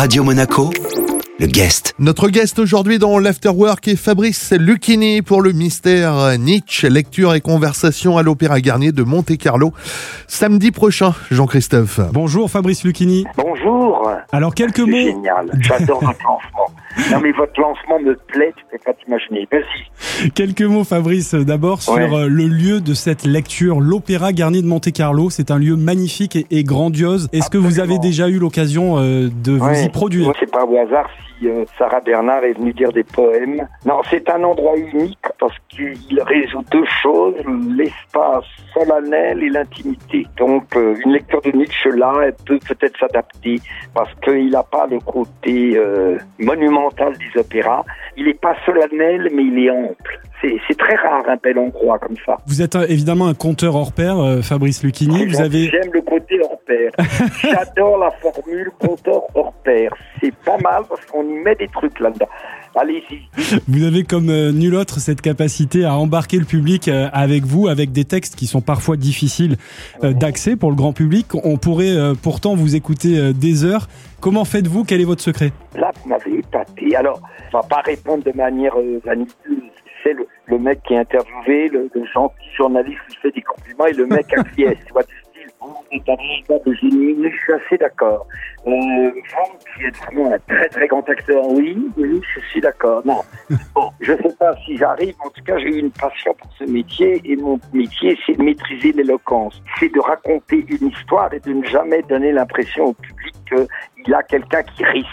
Radio Monaco, le guest. Notre guest aujourd'hui dans l'Afterwork est Fabrice Lucchini pour le mystère Nietzsche, lecture et conversation à l'Opéra Garnier de Monte-Carlo. Samedi prochain, Jean-Christophe. Bonjour Fabrice Lucchini. Bonjour. Alors quelques C'est mots. génial. J'adore votre lancement. Non mais votre lancement me plaît, tu peux pas t'imaginer. Vas-y. Quelques mots Fabrice d'abord sur Ouais. euh, le lieu de cette lecture, l'Opéra Garnier de Monte-Carlo. C'est un lieu magnifique et, grandiose. Est-ce que vous avez déjà eu l'occasion euh, de vous Ouais. y produire? C'est pas au hasard si euh, Sarah Bernard est venue dire des poèmes. Non, c'est un endroit unique parce qu'il résout deux choses, l'espace solennel et l'intimité. Donc euh, une lecture de Nietzsche là, elle peut peut-être s'adapter parce qu'il n'a pas le côté euh, monumental des opéras. Il n'est pas solennel, mais il est ample. C'est très rare un bel endroit comme ça. Vous êtes un- évidemment un conteur hors pair, euh, Fabrice Lucchini. Vous avez J'aime le côté hors pair. J'adore la formule compteur hors pair. C'est pas mal parce qu'on y met des trucs là-dedans. Allez-y. Vous avez comme euh, nul autre cette capacité à embarquer le public euh, avec vous, avec des textes qui sont parfois difficiles euh, d'accès pour le grand public. On pourrait pourtant vous écouter des heures. Comment faites-vous? Quel est votre secret? Là, vous m'avez épaté. Alors, on va pas répondre de manière vaniteuse. C'est le, le mec qui est interviewé, le, le gentil journaliste qui fait des compliments et le mec acquiesce. Tu vois, un véritable génie. Je suis assez d'accord. Euh, vous qui êtes vraiment un très très grand acteur, oui, oui, je suis d'accord. Non. Bon, je sais pas si j'arrive. En tout cas, j'ai eu une passion pour ce métier et mon métier, c'est de maîtriser l'éloquence. C'est de raconter une histoire et de ne jamais donner l'impression au public qu'il y a quelqu'un qui récite,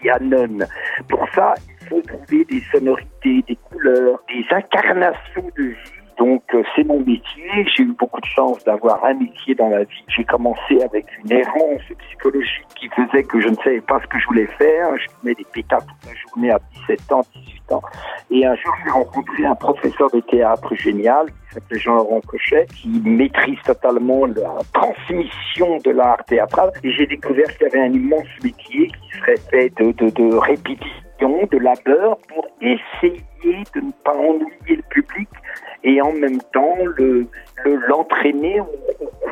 qui annonce. Pour ça, il faut trouver des sonorités, des couleurs, des incarnations de vie. Donc, euh, c'est mon métier. J'ai eu beaucoup de chance d'avoir un métier dans la vie. J'ai commencé avec une errance psychologique qui faisait que je ne savais pas ce que je voulais faire. Je fumais des pétards toute la journée à 17 ans, 18 ans. Et un jour, j'ai rencontré un professeur de théâtre génial qui s'appelait Jean-Laurent Cochet, qui maîtrise totalement la transmission de l'art théâtral. Et j'ai découvert qu'il y avait un immense métier qui serait fait de, de, de répétition, de labeur, pour essayer de ne pas ennuyer le public et en même temps le le- l'entraîner aux,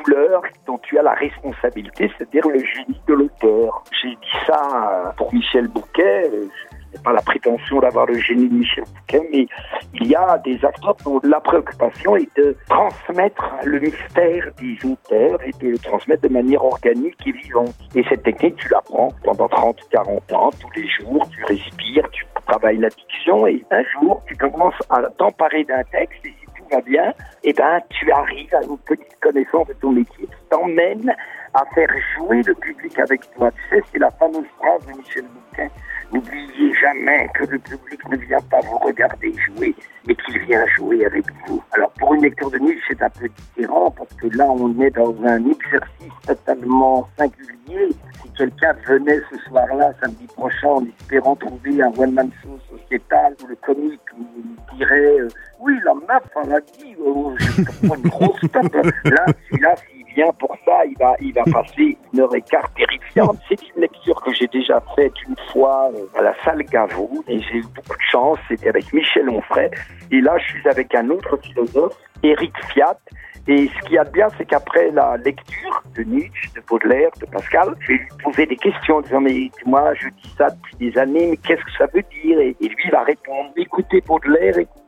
couleurs dont tu as la responsabilité, c'est-à-dire le génie de l'auteur. J'ai dit ça euh, pour Michel Bouquet. euh, Je n'ai pas la prétention d'avoir le génie de Michel Bouquet, mais il y a des acteurs dont la préoccupation est de transmettre le mystère des auteurs et de le transmettre de manière organique et vivante. Et cette technique, tu l'apprends pendant 30 ou 40 ans, tous les jours, tu respires, tu travailles la diction et un jour, tu commences à t'emparer d'un texte va bien, eh ben, tu arrives à une petite connaissance de ton qui t'emmène à faire jouer le public avec toi. Tu sais, c'est la fameuse phrase de Michel Bouquet. N'oubliez jamais que le public ne vient pas vous regarder jouer, mais qu'il vient jouer avec vous. Alors pour une lecture de Nietzsche, c'est un peu différent parce que là, on est dans un exercice totalement singulier. Si quelqu'un venait ce soir-là, samedi prochain, en espérant trouver un one-man show sociétal où le comique nous dirait euh, Oui, la meuf, elle a dit, oh, je prends une grosse top. Là, celui-là, s'il vient pour ça, il va, il va passer une heure et quart terrifiante. C'est une lecture que j'ai déjà faite une fois euh, à la salle Gaveau et j'ai eu beaucoup de chance. C'était avec Michel Onfray. Et là, je suis avec un autre philosophe, Eric Fiat. Et ce qu'il y a de bien, c'est qu'après la lecture de Nietzsche, de Baudelaire, de Pascal, je vais lui poser des questions en disant, mais moi, je dis ça depuis des années, mais qu'est-ce que ça veut dire? Et, et lui, il va répondre, écoutez Baudelaire, écoutez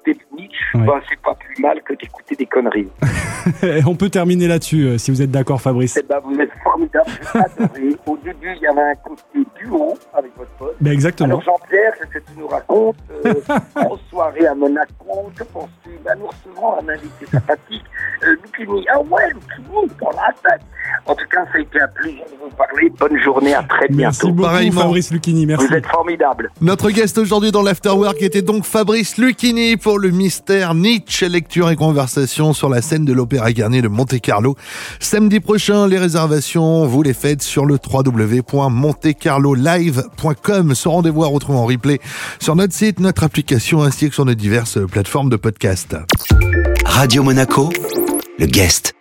Ouais. ben, c'est pas plus mal que d'écouter des conneries. On peut terminer là-dessus, euh, si vous êtes d'accord, Fabrice. Eh ben, vous êtes formidable, j'ai adoré. Au début, il y avait un côté duo avec votre pote. Ben exactement. Alors Jean-Pierre, ce que tu nous racontes, euh, grosse soirée à Monaco, que penses-tu? Ben, Nous recevons un invité sympathique, euh, Lucchini. Ah ouais, Lucchini, pour la tête. En tout cas, ça a été un plaisir de vous parler. Bonne journée, à très Merci bientôt. beaucoup, Pareillement. Fabrice Lucchini. Merci. Vous êtes formidable. Notre guest aujourd'hui dans l'Afterwork était donc Fabrice Lucchini pour le mystère Nietzsche, lecture et conversation sur la scène de l'Opéra Garnier de Monte-Carlo. Samedi prochain, les réservations, vous les faites sur le www.montecarlolive.com. Ce rendez-vous à retrouver en replay sur notre site, notre application ainsi que sur nos diverses plateformes de podcast. Radio Monaco, le guest.